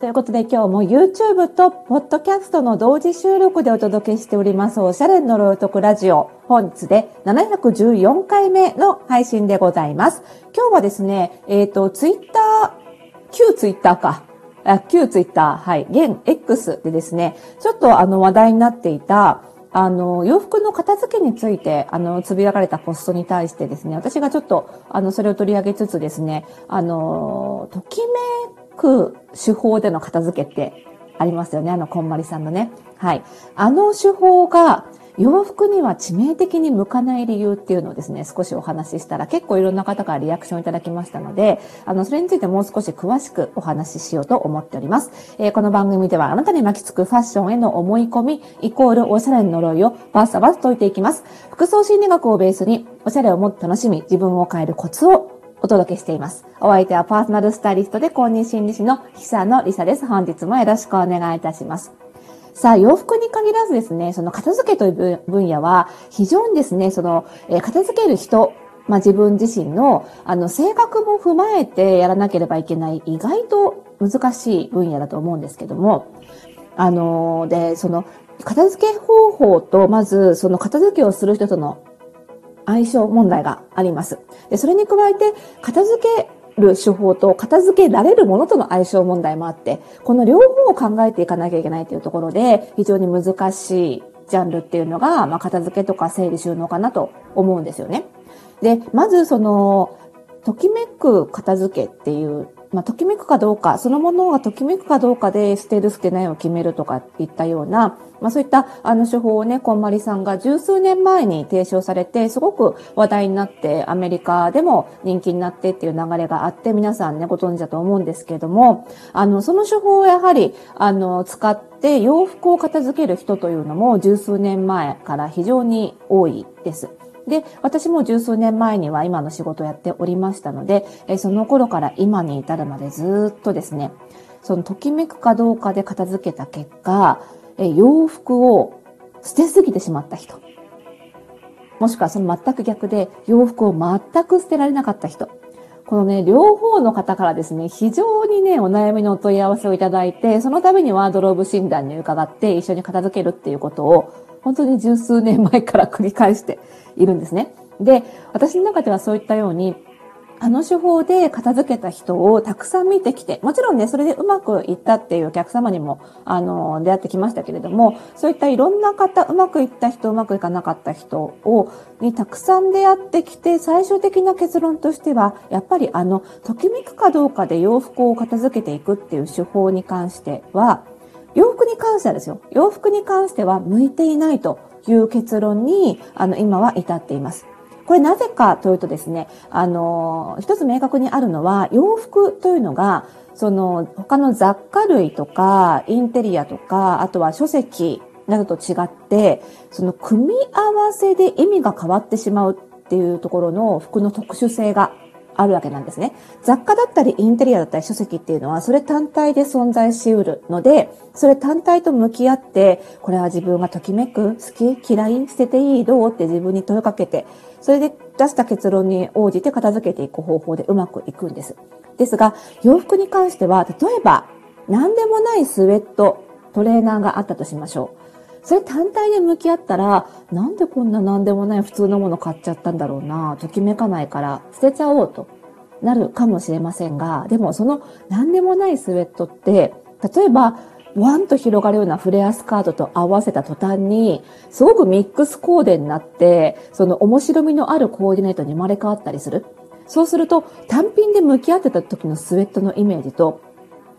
ということで今日も YouTube と Podcast の同時収録でお届けしておりますおしゃれの呪いとくラジオ。本日で714回目の配信でございます。今日はですね、えっ、ー、と、Twitter、旧 Twitter か。あ旧 Twitter、はい、現 X でですね、ちょっとあの話題になっていた、あの、洋服の片付けについて、あの、つぶやかれたポストに対してですね、私がちょっと、あの、それを取り上げつつですね、あの、ときめく手法での片付けってありますよね。あの、こんまりさんのね。はい。あの手法が、洋服には致命的に向かない理由っていうのをですね、少しお話ししたら結構いろんな方からリアクションいただきましたので、あの、それについてもう少し詳しくお話ししようと思っております。えー、この番組ではあなたに巻きつくファッションへの思い込み、イコールおしゃれの呪いをバッサバス解いていきます。服装心理学をベースに、おしゃれをもっと楽しみ、自分を変えるコツをお届けしています。お相手はパーソナルスタイリストで公認心理師の久野里沙です。本日もよろしくお願いいたします。さあ、洋服に限らずですね、その片付けという分野は、非常にですね、その、え片付ける人、まあ、自分自身の、あの、性格も踏まえてやらなければいけない、意外と難しい分野だと思うんですけども、あの、で、その、片付け方法と、まず、その片付けをする人との相性問題があります。で、それに加えて、片付ける手法と片付けられるものとの相性問題もあって、この両方を考えていかなきゃいけないというところで、非常に難しいジャンルっていうのが、まあ、片付けとか整理収納かなと思うんですよね。で、まずその、ときめく片付けっていうまあ、ときめくかどうか、そのものがときめくかどうかで捨てる捨てないを決めるとかいったような、まあ、そういったあの手法をね、こんまりさんが十数年前に提唱されて、すごく話題になって、アメリカでも人気になってっていう流れがあって、皆さんね、ご存知だと思うんですけれども、あの、その手法をやはり、あの、使って洋服を片付ける人というのも十数年前から非常に多いです。で、私も十数年前には今の仕事をやっておりましたので、えその頃から今に至るまでずっとですね、そのときめくかどうかで片付けた結果、え洋服を捨てすぎてしまった人。もしくはその全く逆で洋服を全く捨てられなかった人。このね、両方の方からですね、非常にね、お悩みのお問い合わせをいただいて、その度にワードローブ診断に伺って一緒に片付けるっていうことを、本当に十数年前から繰り返しているんですね。で、私の中ではそういったように、あの手法で片付けた人をたくさん見てきて、もちろんね、それでうまくいったっていうお客様にも、あの、出会ってきましたけれども、そういったいろんな方、うまくいった人、うまくいかなかった人を、にたくさん出会ってきて、最終的な結論としては、やっぱりあの、ときめくかどうかで洋服を片付けていくっていう手法に関しては、洋服に関してはですよ。洋服に関しては向いていないという結論に、あの、今は至っています。これなぜかというとですね、あの、一つ明確にあるのは、洋服というのが、その、他の雑貨類とか、インテリアとか、あとは書籍などと違って、その組み合わせで意味が変わってしまうっていうところの服の特殊性があるわけなんですね。雑貨だったりインテリアだったり書籍っていうのはそれ単体で存在しうるので、それ単体と向き合って、これは自分がときめく、好き、嫌い、捨てていい、どうって自分に問いかけて、それで出した結論に応じて片付けていく方法でうまくいくんです。ですが、洋服に関しては、例えば、何でもないスウェット、トレーナーがあったとしましょう。それ単体で向き合ったら、なんでこんな何でもない普通のもの買っちゃったんだろうな、ときめかないから捨てちゃおうとなるかもしれませんが、でもその何でもないスウェットって、例えば、ワンと広がるようなフレアスカートと合わせた途端に、すごくミックスコーデになって、その面白みのあるコーディネートに生まれ変わったりする。そうすると、単品で向き合ってた時のスウェットのイメージと、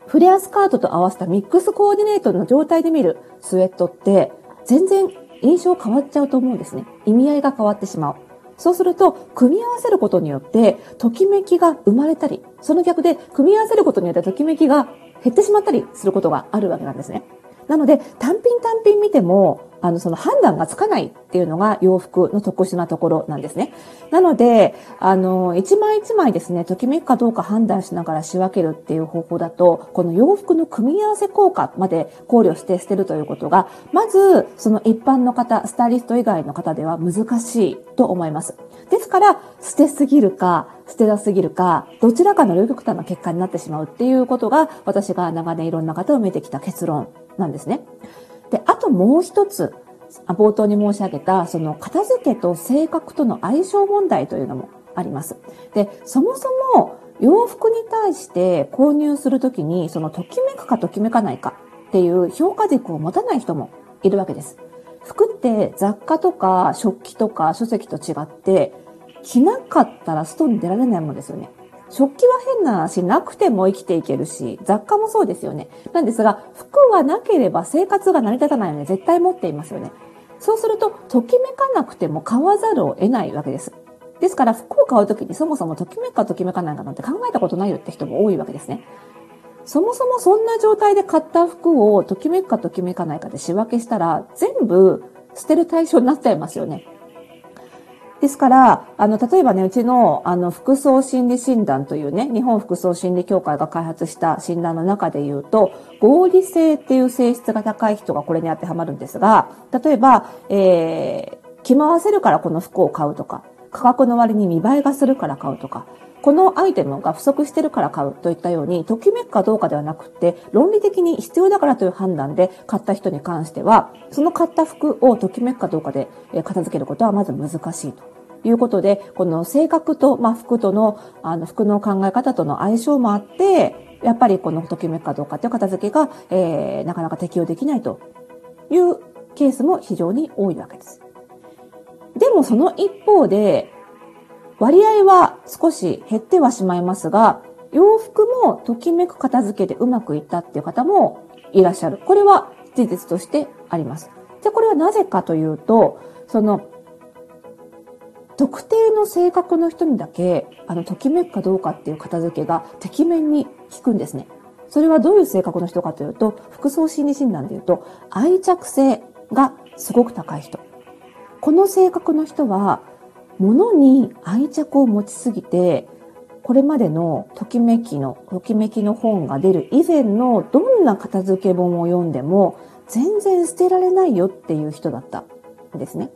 フレアスカートと合わせたミックスコーディネートの状態で見るスウェットって、全然印象変わっちゃうと思うんですね。意味合いが変わってしまう。そうすると、組み合わせることによって、ときめきが生まれたり、その逆で、組み合わせることによってときめきが減ってしまったりすることがあるわけなんですね。なので、単品単品見ても、あの、その判断がつかないっていうのが洋服の特殊なところなんですね。なので、あの、一枚一枚ですね、ときめくかどうか判断しながら仕分けるっていう方法だと、この洋服の組み合わせ効果まで考慮して捨てるということが、まず、その一般の方、スタイリスト以外の方では難しいと思います。ですから、捨てすぎるか、捨てなすぎるか、どちらかの両極端な結果になってしまうっていうことが、私が長年いろんな方を見てきた結論なんですね。で、あともう一つ、冒頭に申し上げた、その片付けと性格との相性問題というのもあります。で、そもそも洋服に対して購入するときに、そのときめくかときめかないかっていう評価軸を持たない人もいるわけです。服って雑貨とか食器とか書籍と違って、着なかったら外に出られないものですよね。食器は変なし、なくても生きていけるし、雑貨もそうですよね。なんですが、服はなければ生活が成り立たないので絶対持っていますよね。そうすると、ときめかなくても買わざるを得ないわけです。ですから、服を買うときにそもそもときめくかときめかないかなんて考えたことないよって人も多いわけですね。そもそもそんな状態で買った服をときめくかときめかないかで仕分けしたら、全部捨てる対象になっちゃいますよね。ですから、あの、例えばね、うちの、あの、服装心理診断というね、日本服装心理協会が開発した診断の中で言うと、合理性っていう性質が高い人がこれに当てはまるんですが、例えば、えー、着回せるからこの服を買うとか、価格の割に見栄えがするから買うとか、このアイテムが不足してるから買うといったように、ときめくかどうかではなくて、論理的に必要だからという判断で買った人に関しては、その買った服をときめくかどうかで片付けることはまず難しいと。いうことで、この性格と、まあ、服との、あの、服の考え方との相性もあって、やっぱりこのときめくかどうかという片付けが、えー、なかなか適用できないというケースも非常に多いわけです。でもその一方で、割合は少し減ってはしまいますが、洋服もときめく片付けでうまくいったっていう方もいらっしゃる。これは事実としてあります。で、これはなぜかというと、その、特定の性格の人にだけ、あの、ときめくかどうかっていう片付けが、てきめんに効くんですね。それはどういう性格の人かというと、服装心理診断で言うと、愛着性がすごく高い人。この性格の人は、物に愛着を持ちすぎて、これまでのときめきの、ときめきの本が出る以前のどんな片付け本を読んでも全然捨てられないよっていう人だったんですね。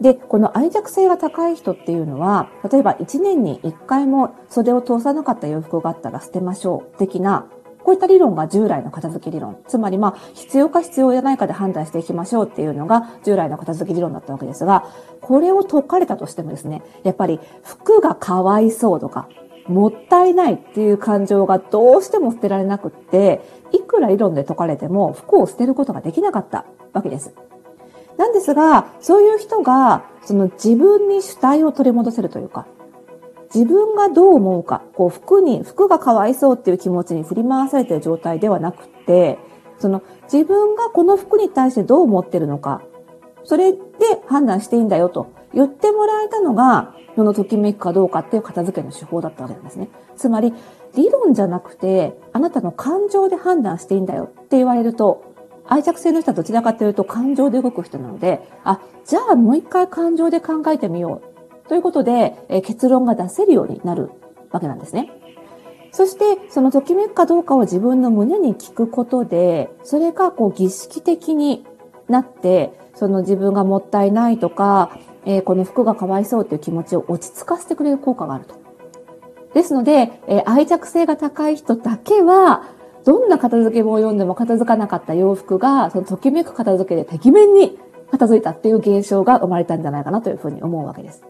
で、この愛着性が高い人っていうのは、例えば1年に1回も袖を通さなかった洋服があったら捨てましょう的なこういった理論が従来の片付け理論。つまり、まあ、必要か必要じゃないかで判断していきましょうっていうのが従来の片付け理論だったわけですが、これを解かれたとしてもですね、やっぱり服がかわいそうとか、もったいないっていう感情がどうしても捨てられなくって、いくら理論で解かれても服を捨てることができなかったわけです。なんですが、そういう人が、その自分に主体を取り戻せるというか、自分がどう思うか、こう服に、服がかわいそうっていう気持ちに振り回されてる状態ではなくて、その自分がこの服に対してどう思ってるのか、それで判断していいんだよと言ってもらえたのが、世のときめくかどうかっていう片付けの手法だったわけなんですね。つまり、理論じゃなくて、あなたの感情で判断していいんだよって言われると、愛着性の人はどちらかというと感情で動く人なので、あ、じゃあもう一回感情で考えてみようということで、え結論が出せるようになるわけなんですね。そして、そのときめくかどうかを自分の胸に聞くことで、それがこう儀式的になって、その自分がもったいないとか、えー、この服がかわいそうという気持ちを落ち着かせてくれる効果があると。ですので、えー、愛着性が高い人だけは、どんな片付け本を読んでも片付かなかった洋服が、そのときめく片付けでてきめんに片付いたっていう現象が生まれたんじゃないかなというふうに思うわけです。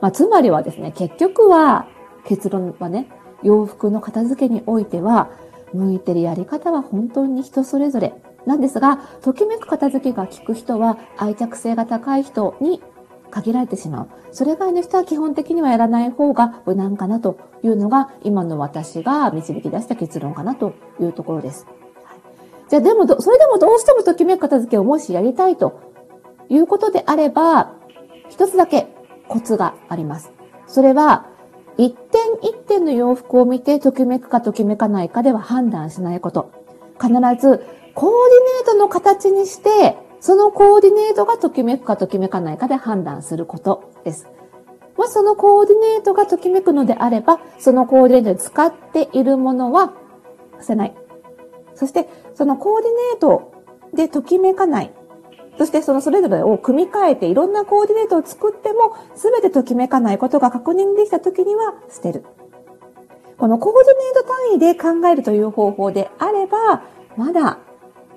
まあ、つまりはですね、結局は、結論はね、洋服の片付けにおいては、向いてるやり方は本当に人それぞれなんですが、ときめく片付けが効く人は愛着性が高い人に限られてしまう。それ以外の人は基本的にはやらない方が無難かなというのが今の私が導き出した結論かなというところです。じゃあでもそれでもどうしてもときめく片付けをもしやりたいということであれば、一つだけコツがあります。それは、一点一点の洋服を見てときめくかときめかないかでは判断しないこと。必ず、コーディネートの形にしてそのコーディネートがときめくかときめかないかで判断することです。もしそのコーディネートがときめくのであれば、そのコーディネートで使っているものは捨てない。そして、そのコーディネートでときめかない。そしてそのそれぞれを組み替えていろんなコーディネートを作っても全てときめかないことが確認できた時には捨てる。このコーディネート単位で考えるという方法であれば、まだ、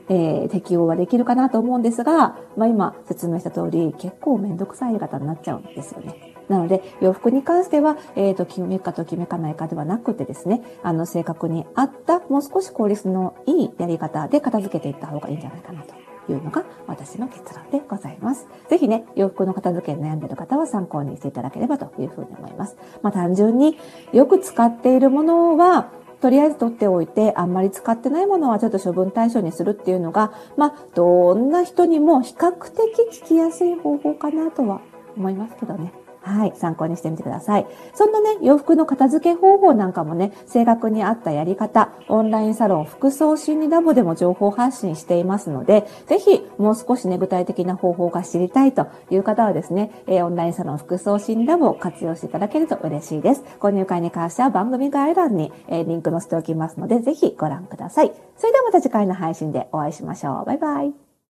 えー、適用はできるかなと思うんですが、まあ今説明した通り結構めんどくさい方になっちゃうんですよね。なので、洋服に関しては、えー、ときめかときめかないかではなくてですね、あの、正確に合った、もう少し効率のいいやり方で片付けていった方がいいんじゃないかなというのが私の結論でございます。ぜひね、洋服の片付けに悩んでいる方は参考にしていただければというふうに思います。まあ単純によく使っているものは、とりあえず取っておいて、あんまり使ってないものはちょっと処分対象にするっていうのが、まあ、どんな人にも比較的聞きやすい方法かなとは思いますけどね。はい、参考にしてみてください。そんなね、洋服の片付け方法なんかもね、正確に合ったやり方、オンラインサロン服装心理ラボでも情報発信していますので、ぜひもう少しね、具体的な方法が知りたいという方はですね、えー、オンラインサロン服装心理ラボを活用していただけると嬉しいです。購入会に関しては番組概要欄に、えー、リンク載せておきますので、ぜひご覧ください。それではまた次回の配信でお会いしましょう。バイバイ。